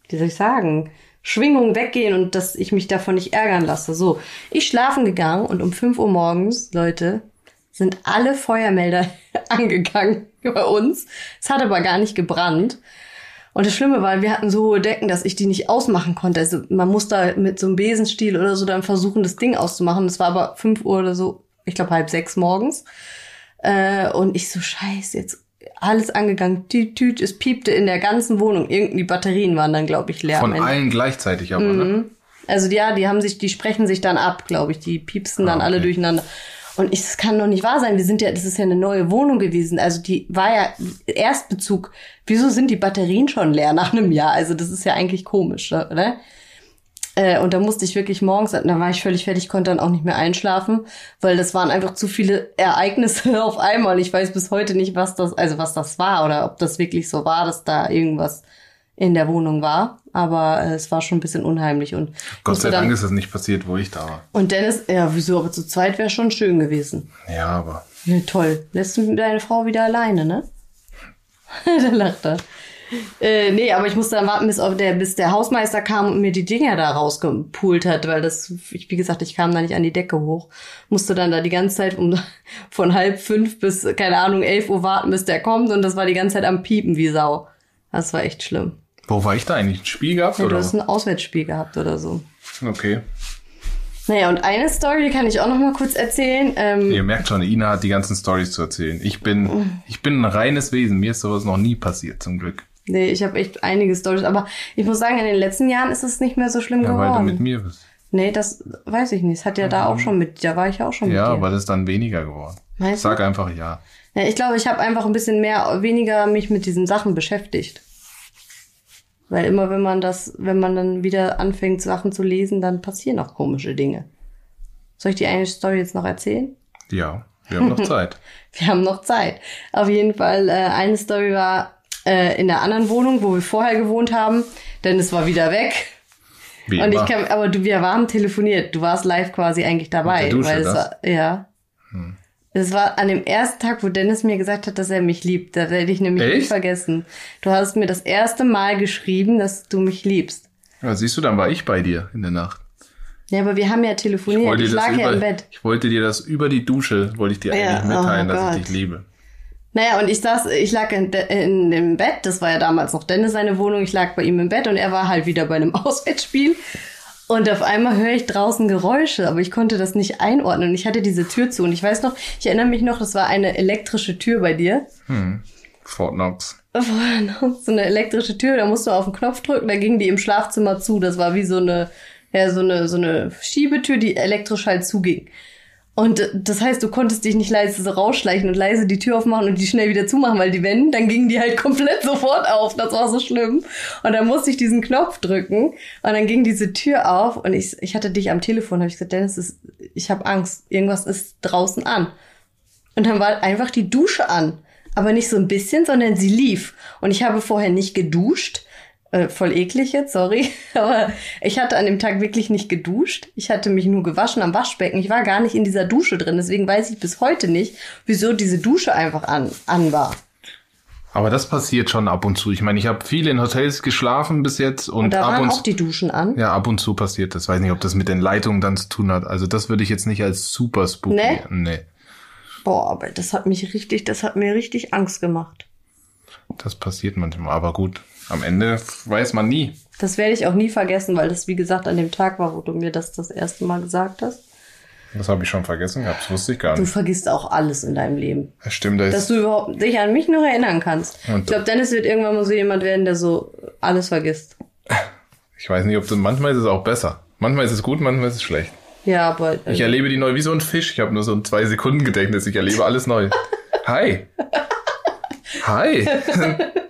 wie soll ich sagen, Schwingung weggehen und dass ich mich davon nicht ärgern lasse. So, ich schlafen gegangen und um 5 Uhr morgens, Leute, sind alle Feuermelder angegangen bei uns. Es hat aber gar nicht gebrannt. Und das Schlimme war, wir hatten so hohe Decken, dass ich die nicht ausmachen konnte. Also man muss da mit so einem Besenstiel oder so dann versuchen, das Ding auszumachen. Es war aber 5 Uhr oder so, ich glaube halb sechs morgens. Äh, und ich so, scheiße, jetzt alles angegangen, tüt, tüt, es piepte in der ganzen Wohnung. Irgendwie Batterien waren dann, glaube ich, leer. Von allen gleichzeitig aber, mhm. ne? Also ja, die haben sich, die sprechen sich dann ab, glaube ich. Die piepsen dann ah, okay. alle durcheinander. Und ich, das kann doch nicht wahr sein. Wir sind ja, das ist ja eine neue Wohnung gewesen. Also die war ja Erstbezug. Wieso sind die Batterien schon leer nach einem Jahr? Also das ist ja eigentlich komisch, oder? Äh, und da musste ich wirklich morgens, da war ich völlig fertig, konnte dann auch nicht mehr einschlafen, weil das waren einfach zu viele Ereignisse auf einmal. Ich weiß bis heute nicht, was das, also was das war oder ob das wirklich so war, dass da irgendwas in der Wohnung war. Aber äh, es war schon ein bisschen unheimlich. Und Gott sei Dank ist das nicht passiert, wo ich da war. Und Dennis, ja, wieso, aber zu zweit wäre schon schön gewesen. Ja, aber. Ja, toll. Lässt du deine Frau wieder alleine, ne? da lacht er. Äh, nee, aber ich musste dann warten, bis, der, bis der Hausmeister kam und mir die Dinger da rausgepult hat, weil das, ich, wie gesagt, ich kam da nicht an die Decke hoch. Musste dann da die ganze Zeit um, von halb fünf bis, keine Ahnung, elf Uhr warten, bis der kommt und das war die ganze Zeit am Piepen wie Sau. Das war echt schlimm. Wo war ich da eigentlich? Ein Spiel gehabt? Ja, oder? du hast ein Auswärtsspiel gehabt oder so. Okay. Naja, und eine Story die kann ich auch noch mal kurz erzählen. Ähm, Ihr merkt schon, Ina hat die ganzen Stories zu erzählen. Ich bin, ich bin ein reines Wesen. Mir ist sowas noch nie passiert, zum Glück. Nee, ich habe echt einige Stories. Aber ich muss sagen, in den letzten Jahren ist es nicht mehr so schlimm ja, geworden. weil du mit mir bist. Nee, das weiß ich nicht. Das hat ja, ja. da auch schon mit, da war ich ja auch schon ja, mit. Ja, aber das ist dann weniger geworden. Meinst Sag du? einfach ja. Ja, ich glaube, ich habe einfach ein bisschen mehr, weniger mich mit diesen Sachen beschäftigt. Weil immer wenn man das, wenn man dann wieder anfängt, Sachen zu lesen, dann passieren auch komische Dinge. Soll ich die eine Story jetzt noch erzählen? Ja, wir haben noch Zeit. wir haben noch Zeit. Auf jeden Fall, äh, eine Story war äh, in der anderen Wohnung, wo wir vorher gewohnt haben, denn es war wieder weg. Wie und immer. ich kann, aber du, wir waren telefoniert. Du warst live quasi eigentlich dabei. Dusche, weil es war, ja. Hm. Es war an dem ersten Tag, wo Dennis mir gesagt hat, dass er mich liebt. Da werde ich nämlich Echt? nicht vergessen. Du hast mir das erste Mal geschrieben, dass du mich liebst. Ja, siehst du, dann war ich bei dir in der Nacht. Ja, aber wir haben ja telefoniert. Ich, ich lag über, ja im Bett. Ich wollte dir das über die Dusche, wollte ich dir ja, eigentlich mitteilen, oh dass Gott. ich dich liebe. Naja, und ich saß, ich lag in, in dem Bett, das war ja damals noch Dennis seine Wohnung, ich lag bei ihm im Bett und er war halt wieder bei einem Auswärtsspiel. Und auf einmal höre ich draußen Geräusche, aber ich konnte das nicht einordnen. Und ich hatte diese Tür zu. Und ich weiß noch, ich erinnere mich noch, das war eine elektrische Tür bei dir. Hm. Fort Knox. Fort Knox, so eine elektrische Tür, da musst du auf den Knopf drücken, da ging die im Schlafzimmer zu. Das war wie so eine, ja, so eine, so eine Schiebetür, die elektrisch halt zuging. Und das heißt, du konntest dich nicht leise so rausschleichen und leise die Tür aufmachen und die schnell wieder zumachen, weil die wenn, dann gingen die halt komplett sofort auf. Das war so schlimm. Und dann musste ich diesen Knopf drücken und dann ging diese Tür auf und ich, ich hatte dich am Telefon, habe ich gesagt, Dennis, ist, ich habe Angst, irgendwas ist draußen an. Und dann war einfach die Dusche an. Aber nicht so ein bisschen, sondern sie lief. Und ich habe vorher nicht geduscht äh, voll eklig jetzt, sorry. Aber ich hatte an dem Tag wirklich nicht geduscht. Ich hatte mich nur gewaschen am Waschbecken. Ich war gar nicht in dieser Dusche drin. Deswegen weiß ich bis heute nicht, wieso diese Dusche einfach an, an war. Aber das passiert schon ab und zu. Ich meine, ich habe viel in Hotels geschlafen bis jetzt und, Und da ab waren und auch die Duschen an. ja, ab und zu passiert das. Weiß nicht, ob das mit den Leitungen dann zu tun hat. Also das würde ich jetzt nicht als super spooky. Nee? nee. Boah, aber das hat mich richtig, das hat mir richtig Angst gemacht. Das passiert manchmal, aber gut. Am Ende weiß man nie. Das werde ich auch nie vergessen, weil das, wie gesagt, an dem Tag war, wo du mir das das erste Mal gesagt hast. Das habe ich schon vergessen gehabt. Das wusste ich gar Du nicht. vergisst auch alles in deinem Leben. Das stimmt. Das Dass du überhaupt dich an mich noch erinnern kannst. Und- ich glaube, Dennis wird irgendwann mal so jemand werden, der so alles vergisst. ich weiß nicht, ob das, manchmal ist es auch besser. Manchmal ist es gut, manchmal ist es schlecht. Ja, aber äh, Ich erlebe die neu wie so ein Fisch. Ich habe nur so ein zwei Sekunden Gedächtnis. Ich erlebe alles neu. Hi. Hi.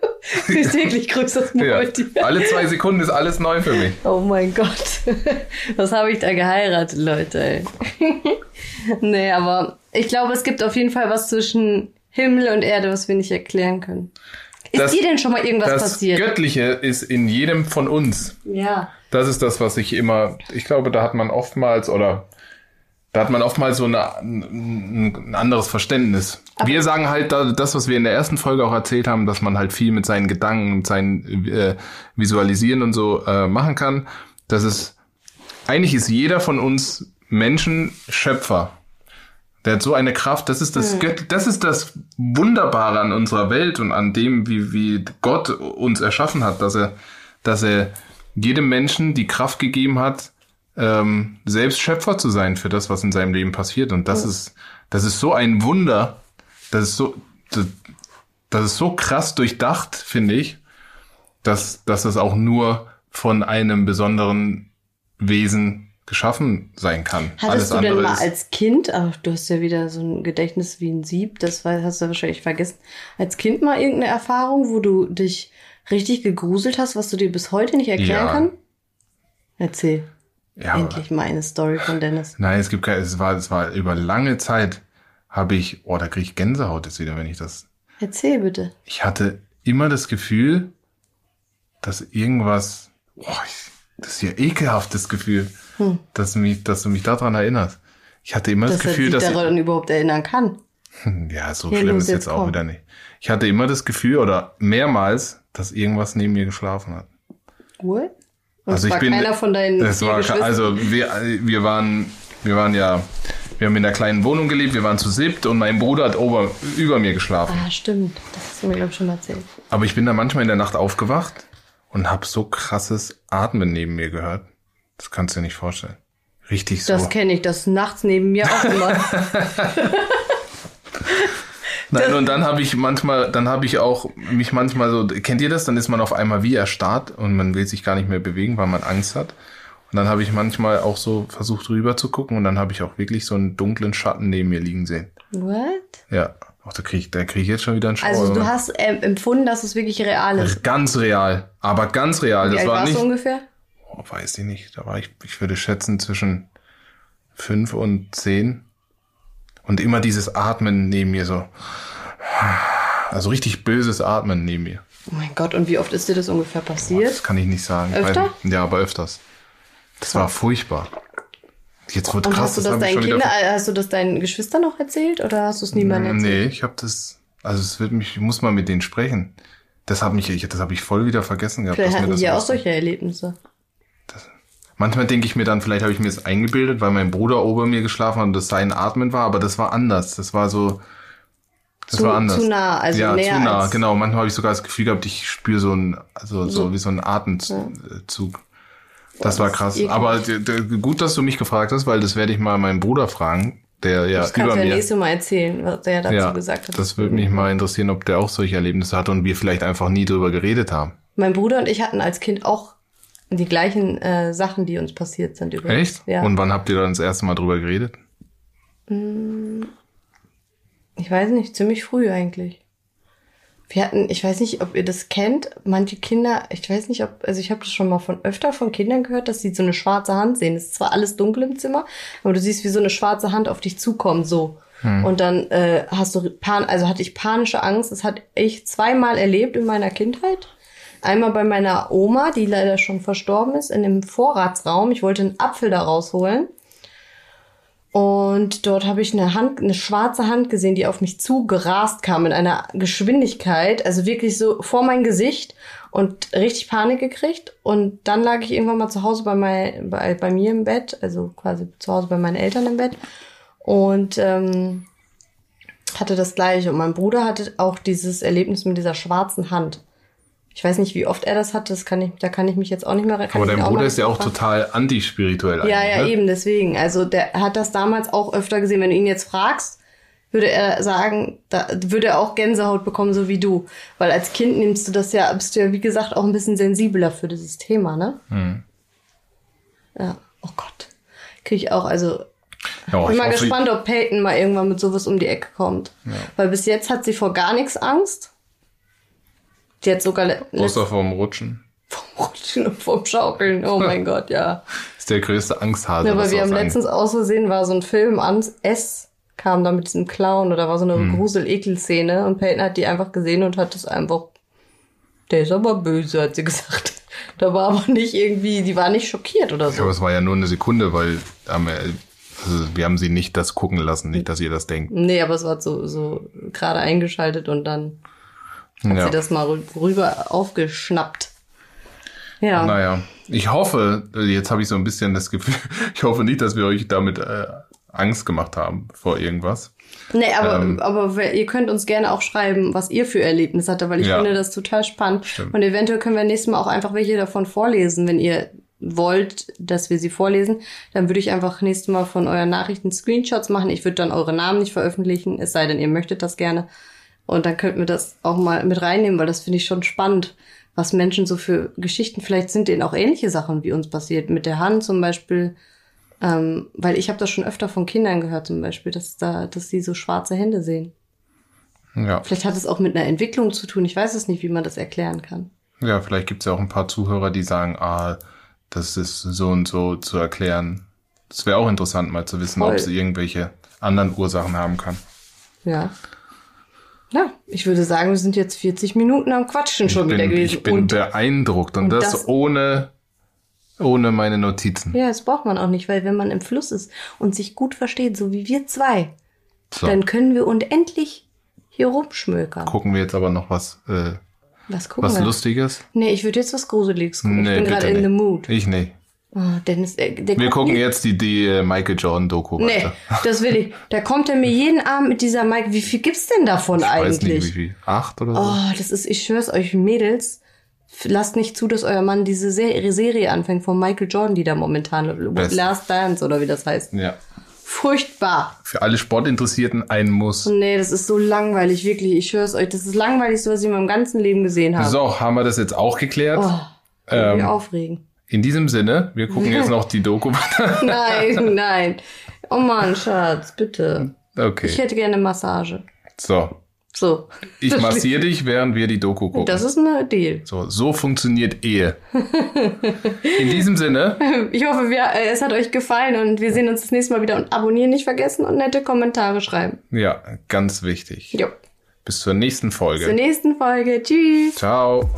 täglich grüßt das Ja. Alle zwei Sekunden ist alles neu für mich. Oh mein Gott. Was habe ich da geheiratet, Leute? Ey. nee, aber ich glaube, es gibt auf jeden Fall was zwischen Himmel und Erde, was wir nicht erklären können. Ist Das- dir denn schon mal irgendwas Das passiert? Göttliche ist in jedem von uns. Ja. Das ist das, was ich immer, ich glaube, da hat man oftmals oder Da hat man oftmals so eine, ein, anderes Verständnis. Aber wir sagen halt da, das, was wir in der ersten Folge auch erzählt haben, dass man halt viel mit seinen Gedanken, mit seinen äh, Visualisieren und so äh, machen kann. Das ist, eigentlich ist jeder von uns Menschen Schöpfer. Der hat so eine Kraft, das ist das, mhm. das ist das Wunderbare an unserer Welt und an dem, wie, wie Gott uns erschaffen hat, dass er, dass er jedem Menschen die Kraft gegeben hat, ähm, selbst Schöpfer zu sein für das, was in seinem Leben passiert. Und das mhm. ist, das ist so ein Wunder, das ist so, das, das ist so krass durchdacht, finde ich, dass, dass das auch nur von einem besonderen Wesen geschaffen sein kann. Hattest Alles du denn mal als Kind, ach, du hast ja wieder so ein Gedächtnis wie ein Sieb, das hast du wahrscheinlich vergessen, als Kind mal irgendeine Erfahrung, wo du dich richtig gegruselt hast, was du dir bis heute nicht erklären ja. kannst? Erzähl. Ja, Endlich mal eine Story von Dennis. Nein, es gibt keine, es war, es war über lange Zeit habe ich, oh, da kriege ich Gänsehaut jetzt wieder, wenn ich das. Erzähl bitte. Ich hatte immer das Gefühl, dass irgendwas, oh, das ist ja ekelhaftes Gefühl hm. dass, du mich, dass du mich daran erinnerst. Ich hatte immer dass das Gefühl, dass er sich daran ich, überhaupt erinnern kann. Ja, so Hier schlimm ist jetzt, jetzt auch wieder nicht. Ich hatte immer das Gefühl oder mehrmals, dass irgendwas neben mir geschlafen hat. What? Und also ich war bin, keiner von deinen es war, Also wir, wir waren, wir waren ja, wir haben in einer kleinen Wohnung gelebt, wir waren zu siebt und mein Bruder hat ober, über mir geschlafen. Ah, stimmt. Das hast du mir, glaube ich, schon erzählt. Aber ich bin da manchmal in der Nacht aufgewacht und habe so krasses Atmen neben mir gehört. Das kannst du dir nicht vorstellen. Richtig so. Das kenne ich, das nachts neben mir auch immer. Nein, und dann habe ich manchmal, dann habe ich auch mich manchmal so, kennt ihr das? Dann ist man auf einmal wie erstarrt und man will sich gar nicht mehr bewegen, weil man Angst hat. Und dann habe ich manchmal auch so versucht rüber zu gucken und dann habe ich auch wirklich so einen dunklen Schatten neben mir liegen sehen. What? Ja. Ach, da kriege ich, da krieg ich jetzt schon wieder einen Schauer. Also du hast äh, empfunden, dass es wirklich real ist. Ganz real, aber ganz real. Wie das alt war nicht. ungefähr? oh, weiß ich nicht, da war ich, ich würde schätzen zwischen fünf und zehn. Und immer dieses Atmen neben mir so. Also richtig böses Atmen neben mir. Oh mein Gott, und wie oft ist dir das ungefähr passiert? Oh, das kann ich nicht sagen. Öfter? Weil, ja, aber öfters. Das war furchtbar. Jetzt wird und krass. Hast du das, das deinen Kindern, hast du das deinen Geschwistern noch erzählt oder hast du es niemandem erzählt? Nee, ich habe das, also es wird mich, ich muss mal mit denen sprechen. Das habe ich, das habe ich voll wieder vergessen gehabt. Vielleicht hatten die auch solche Erlebnisse. Manchmal denke ich mir dann, vielleicht habe ich mir das eingebildet, weil mein Bruder ober mir geschlafen hat und das sein Atmen war, aber das war anders. Das war so, das zu, war anders. Zu nah, also ja, näher zu nah, genau. Manchmal habe ich sogar das Gefühl gehabt, ich spüre so ein, also so, so wie so ein Atemzug. Ja. Das war krass. Aber gut, dass du mich gefragt hast, weil das werde ich mal meinen Bruder fragen, der ja das über mir. Das ja nächste Mal erzählen, was der dazu ja, gesagt hat. Das würde mich mal interessieren, ob der auch solche Erlebnisse hatte und wir vielleicht einfach nie drüber geredet haben. Mein Bruder und ich hatten als Kind auch die gleichen äh, Sachen, die uns passiert sind übrigens. Echt? Ja. Und wann habt ihr dann das erste Mal drüber geredet? Mm, ich weiß nicht, ziemlich früh eigentlich. Wir hatten, ich weiß nicht, ob ihr das kennt, manche Kinder, ich weiß nicht, ob, also ich habe das schon mal von öfter von Kindern gehört, dass sie so eine schwarze Hand sehen. Es ist zwar alles dunkel im Zimmer, aber du siehst, wie so eine schwarze Hand auf dich zukommt, so. Hm. Und dann äh, hast du, pan also hatte ich panische Angst. Das hatte ich zweimal erlebt in meiner Kindheit. Einmal bei meiner Oma, die leider schon verstorben ist, in dem Vorratsraum. Ich wollte einen Apfel da rausholen. Und dort habe ich eine Hand, eine schwarze Hand gesehen, die auf mich zugerast kam in einer Geschwindigkeit, also wirklich so vor mein Gesicht und richtig Panik gekriegt. Und dann lag ich irgendwann mal zu Hause bei, mein, bei, bei mir im Bett, also quasi zu Hause bei meinen Eltern im Bett und ähm, hatte das gleiche. Und mein Bruder hatte auch dieses Erlebnis mit dieser schwarzen Hand. Ich weiß nicht, wie oft er das hat, das kann ich, da kann ich mich jetzt auch nicht mehr Aber dein Bruder ist ja auch total antispirituell. Ja, ja, ne? eben, deswegen. Also der hat das damals auch öfter gesehen. Wenn du ihn jetzt fragst, würde er sagen, da würde er auch Gänsehaut bekommen, so wie du. Weil als Kind nimmst du das ja, bist du ja, wie gesagt, auch ein bisschen sensibler für dieses Thema, ne? Hm. Ja, oh Gott. Krieg ich auch, also ja, bin mal gespannt, ob Peyton mal irgendwann mit sowas um die Ecke kommt. Ja. Weil bis jetzt hat sie vor gar nichts Angst. Die hat sogar. Außer vom Rutschen. Vom Rutschen und vom Schaukeln. Oh mein Gott, ja. Ist der größte Angsthase. Ja, aber wir haben letztens aus Versehen war so ein Film an S kam da mit diesem Clown oder war so eine hm. Grusel-Ekel-Szene und Peyton hat die einfach gesehen und hat es einfach. Der ist aber böse, hat sie gesagt. Da war aber nicht irgendwie, die war nicht schockiert oder so. Ja, aber es war ja nur eine Sekunde, weil ähm, Also wir haben sie nicht das gucken lassen, nicht, dass ihr das denkt. Nee, aber es war so, so gerade eingeschaltet und dann hat Ja. sie das mal rü- rüber aufgeschnappt. Ja. Naja, ich hoffe, jetzt habe ich so ein bisschen das Gefühl, ich hoffe nicht, dass wir euch damit äh, Angst gemacht haben vor irgendwas. Nee, aber, Ähm. aber ihr könnt uns gerne auch schreiben, was ihr für Erlebnisse hattet, weil ich Ja. finde das total spannend. Stimmt. Und eventuell können wir nächstes Mal auch einfach welche davon vorlesen, wenn ihr wollt, dass wir sie vorlesen. Dann würde ich einfach nächstes Mal von euren Nachrichten Screenshots machen. Ich würde dann eure Namen nicht veröffentlichen, es sei denn, ihr möchtet das gerne. Und dann könnten wir das auch mal mit reinnehmen, weil das finde ich schon spannend, was Menschen so für Geschichten, vielleicht sind denen auch ähnliche Sachen wie uns passiert. Mit der Hand zum Beispiel, ähm, weil ich habe das schon öfter von Kindern gehört zum Beispiel, dass da, dass sie so schwarze Hände sehen. Ja, Vielleicht hat es auch mit einer Entwicklung zu tun. Ich weiß es nicht, wie man das erklären kann. ja vielleicht gibt es ja auch ein paar Zuhörer, die sagen, ah, das ist so und so zu erklären. Das wäre auch interessant, mal zu wissen, Voll. ob es irgendwelche anderen Ursachen haben kann. Ja. Ja, ich würde sagen, wir sind jetzt 40 Minuten am Quatschen schon ich wieder bin, gewesen. ich bin und beeindruckt und, und das, das- ohne, ohne meine Notizen. ja, das braucht man auch nicht, weil wenn man im Fluss ist und sich gut versteht, so wie wir zwei, So, dann können wir unendlich hier rumschmökern. gucken wir jetzt aber noch was, äh, Was gucken was wir? Lustiges. Nee, ich würde jetzt was Gruseliges gucken. ich bin gerade in the mood. Ich nicht. Oh, Dennis, äh, der Wir gucken nie- jetzt die, die äh, Michael Jordan Doku Nee, weiter. das will ich. Da kommt er mir jeden Abend mit dieser Mike. Wie viel gibt's denn davon Ich weiß eigentlich? nicht, wie viel. Acht oder so? Oh, das ist, ich schwör's euch, Mädels, lasst nicht zu, dass euer Mann diese Serie, Serie anfängt von Michael Jordan, die da momentan, Best. Last Dance oder wie das heißt. Ja. Furchtbar. Für alle Sportinteressierten ein Muss. Nee, das ist so langweilig, wirklich. Ich schwör's euch, das ist langweilig, so was ich in meinem ganzen Leben gesehen habe. So, haben wir das jetzt auch geklärt. Oh, ähm, aufregen. In diesem Sinne, wir gucken jetzt noch die Doku. Nein, nein. Oh Mann, Schatz, bitte. Okay. Ich hätte gerne eine Massage. So. So. Ich massiere dich, während wir die Doku gucken. Das ist ein Deal. so, so funktioniert Ehe. In diesem Sinne, Ich hoffe, wir, äh, es hat euch gefallen und wir sehen uns das nächste Mal wieder und abonnieren nicht vergessen und nette Kommentare schreiben. ja, ganz wichtig. Jo. Bis zur nächsten Zur Folge. nächsten Folge. Tschüss. Ciao.